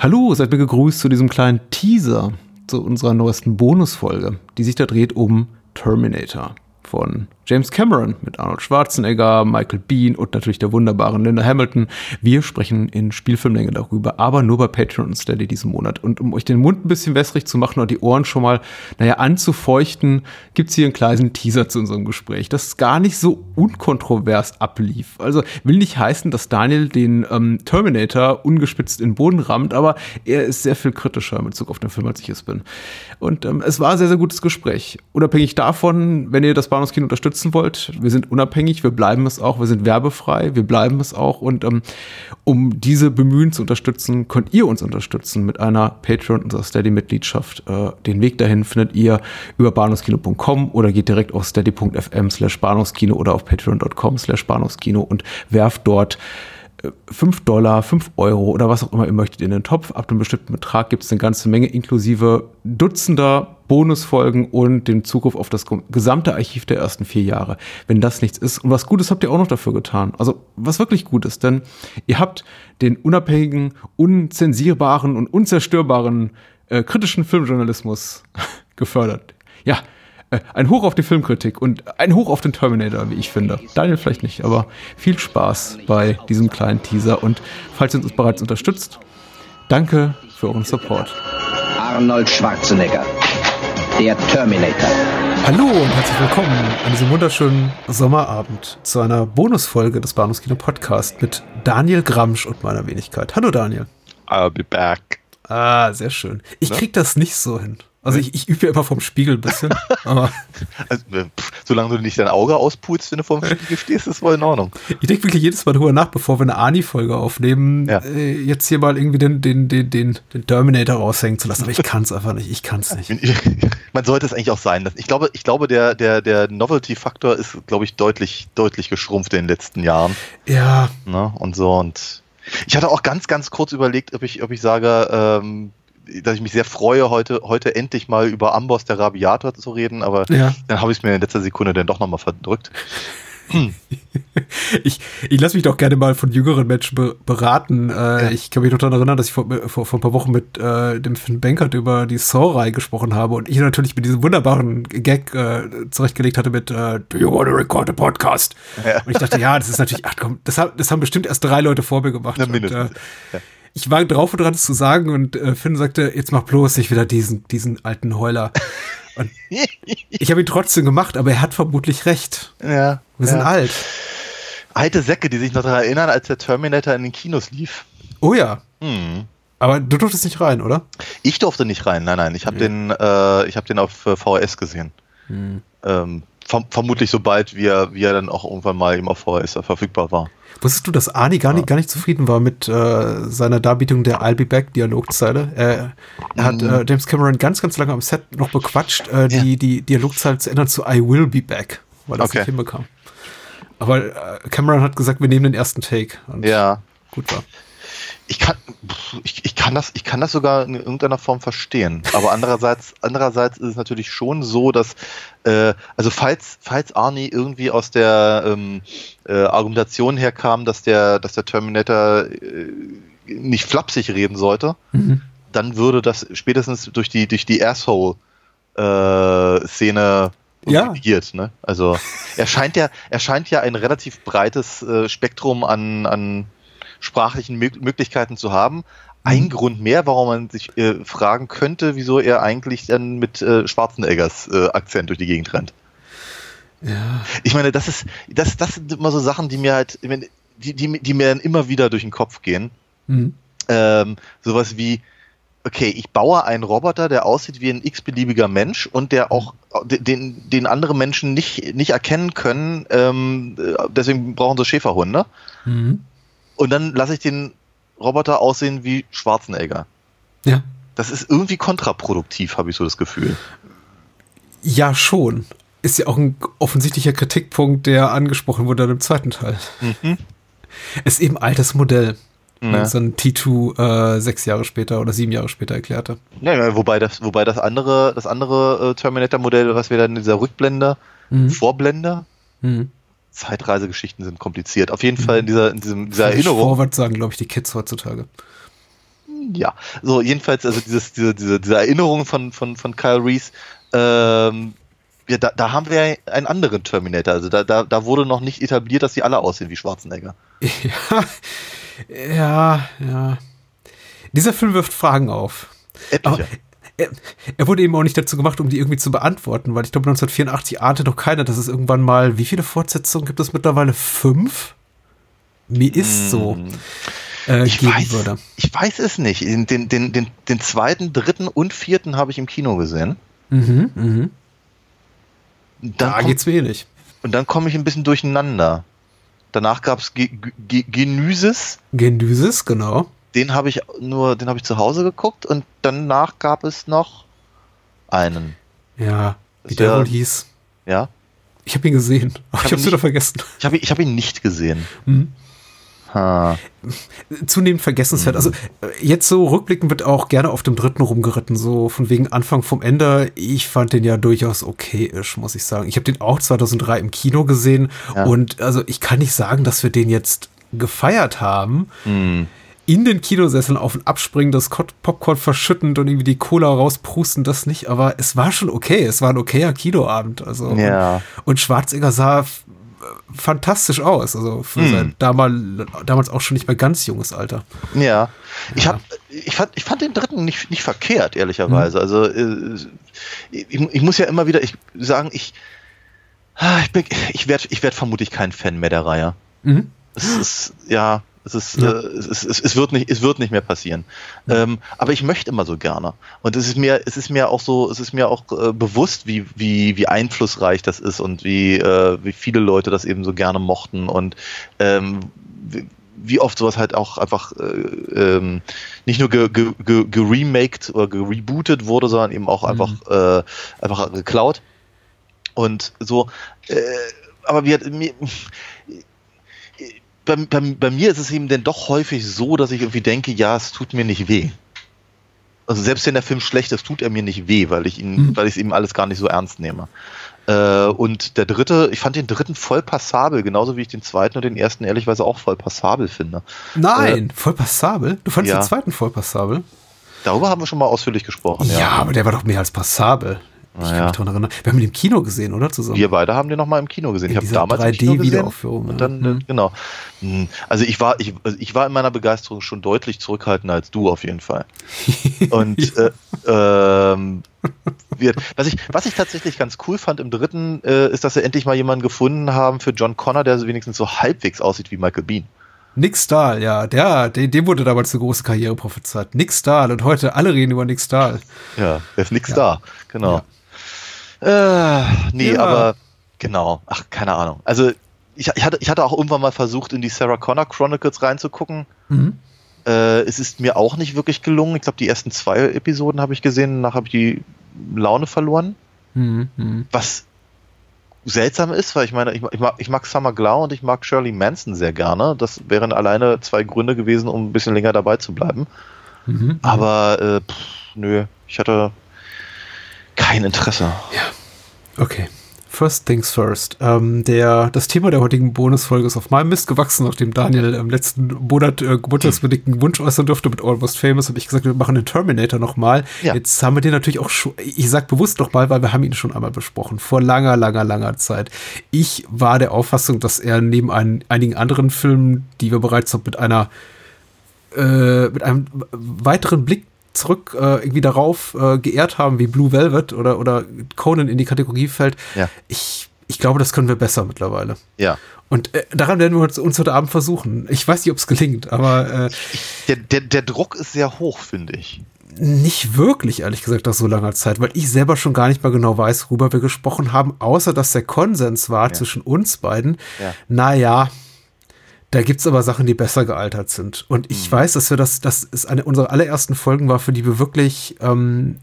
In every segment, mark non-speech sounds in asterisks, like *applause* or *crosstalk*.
Hallo, seid mir gegrüßt zu diesem kleinen Teaser zu unserer neuesten Bonusfolge, die sich da dreht um Terminator von James Cameron mit Arnold Schwarzenegger, Michael Bean und natürlich der wunderbaren Linda Hamilton. Wir sprechen in Spielfilmlänge darüber, aber nur bei Patreon und Steady diesen Monat. Und um euch den Mund ein bisschen wässrig zu machen und die Ohren schon mal, naja, anzufeuchten, gibt's hier einen kleinen Teaser zu unserem Gespräch, das gar nicht so unkontrovers ablief. Also will nicht heißen, dass Daniel den ähm, Terminator ungespitzt in den Boden rammt, aber er ist sehr viel kritischer mit Bezug auf den Film, als ich es bin. Und ähm, es war ein sehr, sehr gutes Gespräch. Unabhängig davon, wenn ihr das Bahnhofskino unterstützt, unterstützen wollt, wir sind unabhängig, wir bleiben es auch, wir sind werbefrei, wir bleiben es auch. Und ähm, um diese Bemühen zu unterstützen, könnt ihr uns unterstützen mit einer Patreon, unserer Steady-Mitgliedschaft. Äh, den Weg dahin findet ihr über bahnhofskino.com oder geht direkt auf steady.fm slash bahnhofskino oder auf patreon.com slash bahnhofskino und werft dort 5 Dollar, 5 Euro oder was auch immer ihr möchtet in den Topf. Ab einem bestimmten Betrag gibt es eine ganze Menge inklusive Dutzender Bonusfolgen und den Zugriff auf das gesamte Archiv der ersten vier Jahre. Wenn das nichts ist. Und was Gutes habt ihr auch noch dafür getan. Also was wirklich gut ist, denn ihr habt den unabhängigen, unzensierbaren und unzerstörbaren äh, kritischen Filmjournalismus *laughs* gefördert. Ja, ein Hoch auf die Filmkritik und ein Hoch auf den Terminator, wie ich finde. Daniel vielleicht nicht, aber viel Spaß bei diesem kleinen Teaser und falls ihr uns bereits unterstützt, danke für euren Support. Arnold Schwarzenegger, der Terminator. Hallo und herzlich willkommen an diesem wunderschönen Sommerabend zu einer Bonusfolge des Bahnhofskino Podcast mit Daniel Gramsch und meiner Wenigkeit. Hallo Daniel. I'll be back. Ah, sehr schön. Ich krieg das nicht so hin. Also ich, ich übe ja immer vom Spiegel ein bisschen. *laughs* also, äh, pff, solange du nicht dein Auge auspulst, wenn du vorm Spiegel stehst, ist voll in Ordnung. Ich denke wirklich jedes Mal drüber nach, bevor wir eine Ani-Folge aufnehmen, ja. äh, jetzt hier mal irgendwie den, den, den, den, den Terminator raushängen zu lassen. Aber ich kann es einfach nicht. Ich kann es nicht. *laughs* Man sollte es eigentlich auch sein. Ich glaube, ich glaube der, der, der Novelty-Faktor ist, glaube ich, deutlich, deutlich geschrumpft in den letzten Jahren. Ja. Ne? Und so und ich hatte auch ganz, ganz kurz überlegt, ob ich, ob ich sage, ähm, dass ich mich sehr freue, heute, heute endlich mal über Amboss der Rabiator zu reden, aber ja. dann habe ich es mir in letzter Sekunde dann doch nochmal verdrückt. *laughs* ich ich lasse mich doch gerne mal von jüngeren Menschen be beraten. Äh, ja. Ich kann mich noch daran erinnern, dass ich vor, vor, vor ein paar Wochen mit äh, dem Finn Bankert über die Saw-Reihe gesprochen habe und ich natürlich mit diesem wunderbaren Gag äh, zurechtgelegt hatte mit äh, Do you want to record a podcast? Ja. Und ich dachte, ja, das ist natürlich, ach komm, das, das haben bestimmt erst drei Leute vor mir gemacht. Mindestens. Und, äh, ja ich war drauf und dran, es zu sagen und äh, Finn sagte, jetzt mach bloß nicht wieder diesen, diesen alten Heuler. Und *laughs* ich habe ihn trotzdem gemacht, aber er hat vermutlich recht. Ja. Wir sind ja. alt. Alte Säcke, die sich noch daran erinnern, als der Terminator in den Kinos lief. Oh ja. Hm. Aber du durftest nicht rein, oder? Ich durfte nicht rein, nein, nein. Ich habe ja. den, äh, ich hab den auf äh, VHS gesehen. Hm. Ähm, verm vermutlich sobald wie er, wie er dann auch irgendwann mal eben auf VHS verfügbar war. Wusstest du, dass Arnie gar nicht, gar nicht zufrieden war mit äh, seiner Darbietung der I'll be back Dialogzeile? Äh, er hat mhm. äh, James Cameron ganz, ganz lange am Set noch bequatscht, äh, die, ja. die Dialogzeile zu ändern zu I will be back, weil er okay. nicht hinbekam. Aber äh, Cameron hat gesagt, wir nehmen den ersten Take. ja. Gut war ich kann, ich, ich, kann das, ich kann das sogar in irgendeiner Form verstehen. Aber andererseits, *laughs* andererseits ist es natürlich schon so, dass, äh, also falls, falls Arnie irgendwie aus der ähm, äh, Argumentation herkam, dass der, dass der Terminator äh, nicht flapsig reden sollte, mhm. dann würde das spätestens durch die, durch die Asshole-Szene äh, ja. Ne? Also er scheint ja, er scheint ja ein relativ breites äh, Spektrum an, an sprachlichen Möglichkeiten zu haben. Ein mhm. Grund mehr, warum man sich äh, fragen könnte, wieso er eigentlich dann mit äh, Schwarzeneggers äh, Akzent durch die Gegend rennt. Ja. Ich meine, das ist, das, das sind immer so Sachen, die mir halt, die, die, die mir dann immer wieder durch den Kopf gehen. Mhm. Ähm, sowas wie, okay, ich baue einen Roboter, der aussieht wie ein x-beliebiger Mensch und der auch den, den andere Menschen nicht, nicht erkennen können, ähm, deswegen brauchen sie Schäferhunde. Mhm und dann lasse ich den Roboter aussehen wie Schwarzenegger. Ja. Das ist irgendwie kontraproduktiv, habe ich so das Gefühl. Ja, schon. Ist ja auch ein offensichtlicher Kritikpunkt, der angesprochen wurde im zweiten Teil. Mhm. Ist eben altes Modell. Ja. So ein T2 äh, sechs Jahre später oder sieben Jahre später erklärte. Ja, wobei das, wobei das andere, das andere äh, Terminator-Modell, was wir dann in dieser Rückblende, mhm. Vorblende, mhm. Zeitreisegeschichten sind kompliziert. Auf jeden Fall in dieser, in diesem, dieser Erinnerung. Vorwärts sagen, glaube ich, die Kids heutzutage. ja, so jedenfalls, also dieses, diese, diese, diese Erinnerung von, von, von Kyle Reese, ähm, ja, da, da haben wir einen anderen Terminator. Also da, da, da wurde noch nicht etabliert, dass sie alle aussehen wie Schwarzenegger. *laughs* Ja, ja, ja. Dieser Film wirft Fragen auf. Etliche. Er, er, wurde eben auch nicht dazu gemacht, um die irgendwie zu beantworten, weil ich glaube, 1984 ahnte doch keiner, dass es irgendwann mal, wie viele Fortsetzungen gibt es mittlerweile? Fünf? Mir ist so. Hm. Äh, ich, weiß, würde. ich weiß es nicht. Den, den, den, den zweiten, dritten und vierten habe ich im Kino gesehen. Mhm, mhm. Dann da kommt, geht's wenig. Und dann komme ich ein bisschen durcheinander. Danach gab es Genüses. Genüses, genau. Den habe ich nur, den habe ich zu Hause geguckt und danach gab es noch einen. Ja, wie der, wohl hieß. Ja. Ich habe ihn gesehen, aber ich habe es wieder vergessen. Ich habe ich hab ihn nicht gesehen. Mhm. Ha. Zunehmend vergessenswert. Also jetzt so rückblickend wird auch gerne auf dem dritten rumgeritten, so von wegen Anfang vom Ende. Ich fand den ja durchaus okayisch, muss ich sagen. Ich habe den auch 2003 im Kino gesehen ja. und also ich kann nicht sagen, dass wir den jetzt gefeiert haben. Hm. In den Kinosesseln auf und abspringen, das Popcorn verschüttend und irgendwie die Cola rausprusten, das nicht, aber es war schon okay. Es war ein okayer Kinoabend. Also ja. und, Schwarzenegger sah fantastisch aus. Also für hm. sein damals, damals auch schon nicht mehr ganz junges Alter. Ja. Ich, hab, ich, fand, ich fand den dritten nicht, nicht verkehrt, ehrlicherweise. Hm. Also äh, ich, ich, muss ja immer wieder ich, sagen, ich, ah, ich, ich werde ich werd vermutlich kein Fan mehr der Reihe. Mhm. Es ist, ja, es, ist, ja. äh, es, es, es, wird nicht, es wird nicht mehr passieren. Mhm. Ähm, aber ich möchte immer so gerne. Und es ist mir, es ist mir auch so, es ist mir auch äh, bewusst, wie, wie, wie einflussreich das ist und wie, äh, wie viele Leute das eben so gerne mochten und ähm, wie, wie oft sowas halt auch einfach äh, ähm, nicht nur geremaked ge, ge, oder gerebootet wurde, sondern eben auch einfach, mhm. äh, einfach geklaut. Und so, äh, aber wir, mir, bei, bei, bei mir ist es eben denn doch häufig so, dass ich irgendwie denke, ja, es tut mir nicht weh. Also selbst wenn der Film schlecht ist, tut er mir nicht weh, weil ich ihn, mhm. weil ich es eben alles gar nicht so ernst nehme. Äh, und der dritte, ich fand den dritten voll passabel, genauso wie ich den zweiten und den ersten ehrlichweise auch voll passabel finde. Nein, äh, voll passabel? Du fandest ja. den zweiten voll passabel? Darüber haben wir schon mal ausführlich gesprochen. Ja, ja. aber der war doch mehr als passabel. Ich naja. kann mich daran erinnern. Wir haben ihn im Kino gesehen, oder? Zusammen. Wir beide haben den nochmal im Kino gesehen. In ich habe damals 3D-Wiederaufführung. Und dann, mhm. genau. Hm, also ich war, ich, also ich war in meiner Begeisterung schon deutlich zurückhaltender als du auf jeden Fall. *laughs* Und äh, ähm, was, ich, was ich tatsächlich ganz cool fand im dritten, äh, ist, dass wir endlich mal jemanden gefunden haben für John Connor, der so wenigstens so halbwegs aussieht wie Michael Bean. Nick Stahl, ja, der, dem, dem wurde damals eine große Karriere prophezeit. Nick Stahl und heute alle reden über Nick Stahl. Ja, der ist Nick ja. Stahl, genau. Ja. Äh, nee, ja. aber genau. Ach, keine Ahnung. Also ich, ich, hatte, ich hatte auch irgendwann mal versucht, in die Sarah Connor Chronicles reinzugucken. Mhm. Äh, es ist mir auch nicht wirklich gelungen. Ich glaube, die ersten zwei Episoden habe ich gesehen, danach habe ich die Laune verloren. Mhm. mhm. Was seltsam ist, weil ich meine, ich, ich, mag, ich mag Summer Glau und ich mag Shirley Manson sehr gerne. Das wären alleine zwei Gründe gewesen, um ein bisschen länger dabei zu bleiben. Mhm. mhm. Aber äh, pff, nö, ich hatte kein Interesse. Ja. Okay. First things first. Ähm, der, das Thema der heutigen Bonusfolge ist auf meinem Mist gewachsen, nachdem Daniel im letzten Monat äh, geburtstagsbedingten Wunsch äußern durfte mit Almost Famous, habe ich gesagt, wir machen den Terminator nochmal. Ja. Jetzt haben wir den natürlich auch schon, ich sag bewusst nochmal, weil wir haben ihn schon einmal besprochen, vor langer, langer, langer Zeit. Ich war der Auffassung, dass er neben ein, einigen anderen Filmen, die wir bereits mit einer äh, mit einem weiteren Blick zurück äh, irgendwie darauf äh, geehrt haben, wie Blue Velvet oder, oder Conan in die Kategorie fällt. Ja. Ich, ich glaube, das können wir besser mittlerweile. Ja. Und äh, daran werden wir uns, uns heute Abend versuchen. Ich weiß nicht, ob es gelingt, aber äh, der, der, der Druck ist sehr hoch, finde ich. Nicht wirklich, ehrlich gesagt, nach so langer Zeit, weil ich selber schon gar nicht mehr genau weiß, worüber wir gesprochen haben, außer dass der Konsens war ja. zwischen uns beiden. Ja. Naja, da gibt's aber Sachen, die besser gealtert sind. Und ich mhm. weiß, dass wir das, das ist eine unserer allerersten Folgen war, für die wir wirklich ähm,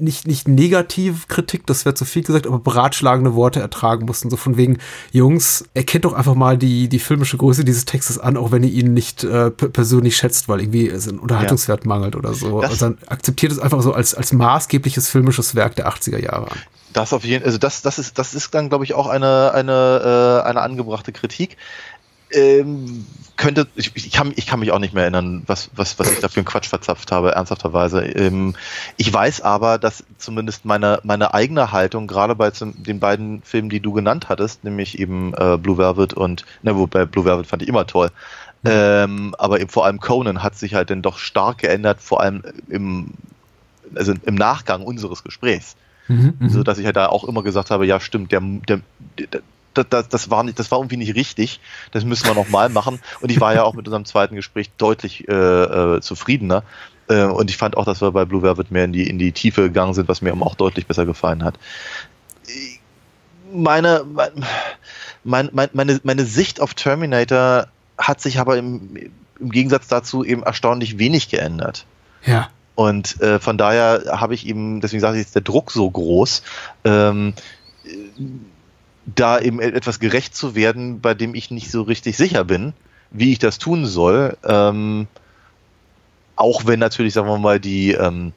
nicht, nicht negativ Kritik, das wäre zu viel gesagt, aber beratschlagende Worte ertragen mussten. So von wegen, Jungs, erkennt doch einfach mal die, die filmische Größe dieses Textes an, auch wenn ihr ihn nicht äh, persönlich schätzt, weil irgendwie es einen Unterhaltungswert ja. mangelt oder so. Das also dann akzeptiert es einfach so als, als maßgebliches filmisches Werk der 80er Jahre an. Das auf jeden also das, das ist, das ist dann, glaube ich, auch eine, eine, äh, eine angebrachte Kritik Ähm, könnte, ich, ich, kann, ich kann mich auch nicht mehr erinnern, was, was, was ich da für einen Quatsch verzapft habe, ernsthafterweise. Ähm, ich weiß aber, dass zumindest meine, meine eigene Haltung, gerade bei den beiden Filmen, die du genannt hattest, nämlich eben äh, Blue Velvet und, ne, wobei Blue Velvet fand ich immer toll, ähm, aber eben vor allem Conan hat sich halt dann doch stark geändert, vor allem im, also im Nachgang unseres Gesprächs. Mhm, mhm. so dass ich halt da auch immer gesagt habe, ja stimmt, der, der, der das, das, war nicht, das war irgendwie nicht richtig. Das müssen wir nochmal machen. Und ich war ja auch mit unserem zweiten Gespräch deutlich äh, äh, zufriedener. Äh, und ich fand auch, dass wir bei Blue Velvet mehr in die, in die Tiefe gegangen sind, was mir auch deutlich besser gefallen hat. Meine, mein, mein, meine, meine Sicht auf Terminator hat sich aber im, im Gegensatz dazu eben erstaunlich wenig geändert. Ja. Und äh, von daher habe ich eben, deswegen sage ich jetzt, der Druck so groß. Ähm, da eben etwas gerecht zu werden, bei dem ich nicht so richtig sicher bin, wie ich das tun soll. Ähm, auch wenn natürlich, sagen wir mal, die, ähm,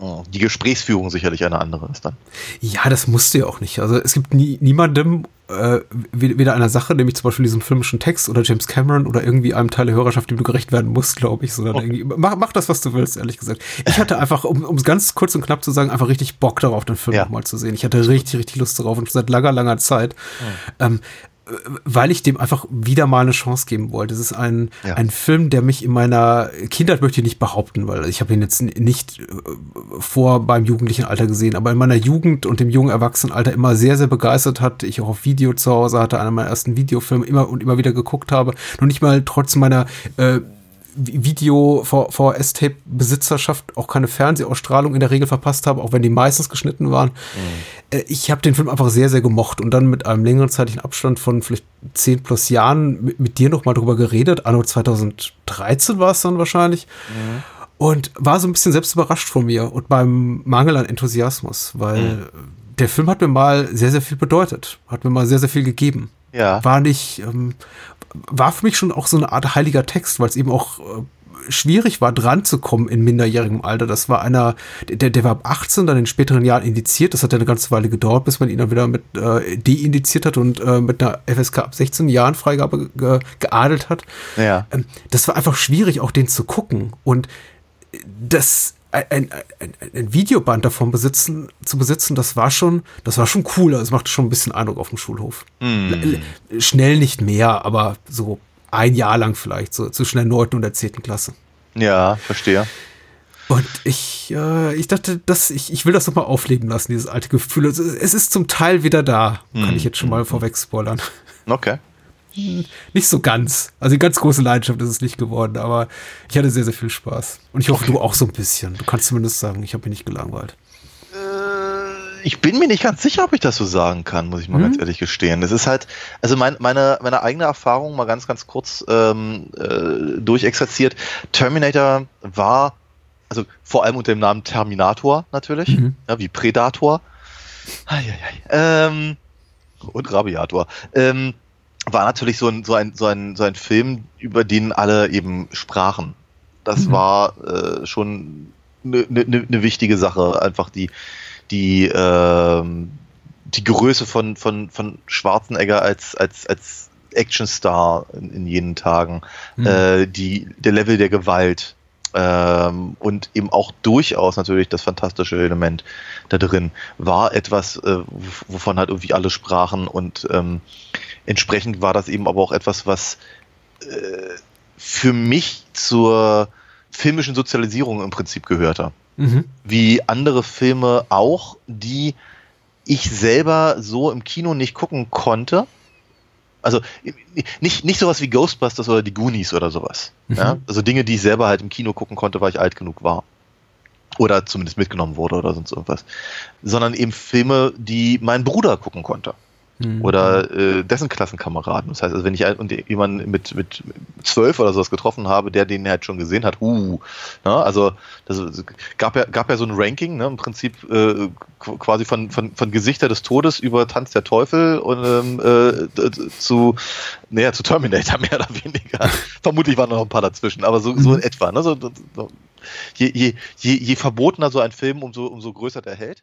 die Gesprächsführung sicherlich eine andere ist dann. Ja, das musste ja auch nicht. Also es gibt nie, niemandem, äh, weder einer Sache, nämlich zum Beispiel diesem filmischen Text oder James Cameron oder irgendwie einem Teil der Hörerschaft, dem du gerecht werden musst, glaube ich, sondern oh. irgendwie, mach, mach das, was du willst, ehrlich gesagt. Ich hatte einfach, um es ganz kurz und knapp zu sagen, einfach richtig Bock darauf, den Film ja. nochmal zu sehen. Ich hatte richtig, richtig Lust darauf und schon seit langer, langer Zeit. Mhm. Ähm, weil ich dem einfach wieder mal eine Chance geben wollte. Es ist ein, ja. ein Film, der mich in meiner Kindheit möchte ich nicht behaupten, weil ich habe ihn jetzt nicht äh, vor beim jugendlichen Alter gesehen, aber in meiner Jugend und im jungen Erwachsenenalter immer sehr, sehr begeistert hat. Ich auch auf Video zu Hause hatte, einer meiner ersten Videofilme immer und immer wieder geguckt habe. Noch nicht mal trotz meiner äh, Video VHS-Tape Besitzerschaft auch keine Fernsehausstrahlung in der Regel verpasst habe, auch wenn die meistens geschnitten waren. Mhm. Äh, ich habe den Film einfach sehr, sehr gemocht und dann mit einem längeren zeitlichen Abstand von vielleicht zehn plus Jahren mit, mit dir noch mal drüber geredet. Anno 2013 war es dann wahrscheinlich. Mhm. Und war so ein bisschen selbst überrascht von mir und beim Mangel an Enthusiasmus, weil mhm. der Film hat mir mal sehr, sehr viel bedeutet, hat mir mal sehr, sehr viel gegeben. Ja. War nicht, ähm, war für mich schon auch so eine Art heiliger Text, weil es eben auch äh, schwierig war, dran zu kommen in minderjährigem Alter. Das war einer, der, der war ab 18, dann in späteren Jahren indiziert. Das hat ja eine ganze Weile gedauert, bis man ihn dann wieder mit äh, deindiziert hat und äh, mit einer FSK ab 16 Jahren Freigabe ge geadelt hat. Ja. Ähm, das war einfach schwierig, auch den zu gucken. Und das ein, ein, ein, Videoband davon besitzen, zu besitzen, das war schon, das war schon cooler. Es machte schon ein bisschen Eindruck auf dem Schulhof. Mm. Schnell nicht mehr, aber so ein Jahr lang vielleicht, so zwischen der neunten und der zehnten Klasse. Ja, verstehe. Und ich, äh, ich dachte, dass ich, ich will das nochmal aufleben lassen, dieses alte Gefühl. Also, es ist zum Teil wieder da, kann mm. ich jetzt schon mal vorweg spoilern. Okay nicht so ganz. Also eine ganz große Leidenschaft ist es nicht geworden, aber ich hatte sehr, sehr viel Spaß. Und ich hoffe, du auch so ein bisschen. Du kannst zumindest sagen, ich habe mich nicht gelangweilt. Äh, ich bin mir nicht ganz sicher, ob ich das so sagen kann, muss ich mal mhm. ganz ehrlich gestehen. Es ist halt, also mein, meine, meine eigene Erfahrung mal ganz, ganz kurz ähm, äh, durchexerziert. Terminator war, also vor allem unter dem Namen Terminator natürlich, mhm. ja, wie Predator. Ähm, und Rabiator. Ähm, war natürlich so ein, so ein, so ein, so ein Film, über den alle eben sprachen. Das mhm. war äh, schon eine ne, ne, ne wichtige Sache, einfach die, die, äh, die Größe von, von, von Schwarzenegger als, als, als Actionstar in, in jenen Tagen, mhm. äh, die, der Level der Gewalt ähm, und eben auch durchaus natürlich das fantastische Element da drin war etwas, äh, wovon halt irgendwie alle sprachen und ähm, entsprechend war das eben aber auch etwas, was äh, für mich zur filmischen Sozialisierung im Prinzip gehörte. Mhm. Wie andere Filme auch, die ich selber so im Kino nicht gucken konnte. Also nicht, nicht sowas wie Ghostbusters oder die Goonies oder sowas. Mhm. Ja? Also Dinge, die ich selber halt im Kino gucken konnte, weil ich alt genug war. Oder zumindest mitgenommen wurde oder sonst irgendwas. Sondern eben Filme, die mein Bruder gucken konnte. Mhm. Oder äh, dessen Klassenkameraden. Das heißt, also wenn ich jemanden mit, mit zwölf oder sowas getroffen habe, der den halt schon gesehen hat, uh, ne? also das gab ja, gab ja so ein Ranking, ne? im Prinzip äh, quasi von, von, von Gesichter des Todes über Tanz der Teufel und ähm, äh, zu, naja, zu Terminator *laughs* mehr oder weniger. Vermutlich waren noch ein paar dazwischen, aber so, so in mhm. etwa. Ne? So, so, je, je, je, je verbotener so ein Film, umso, umso größer der hält.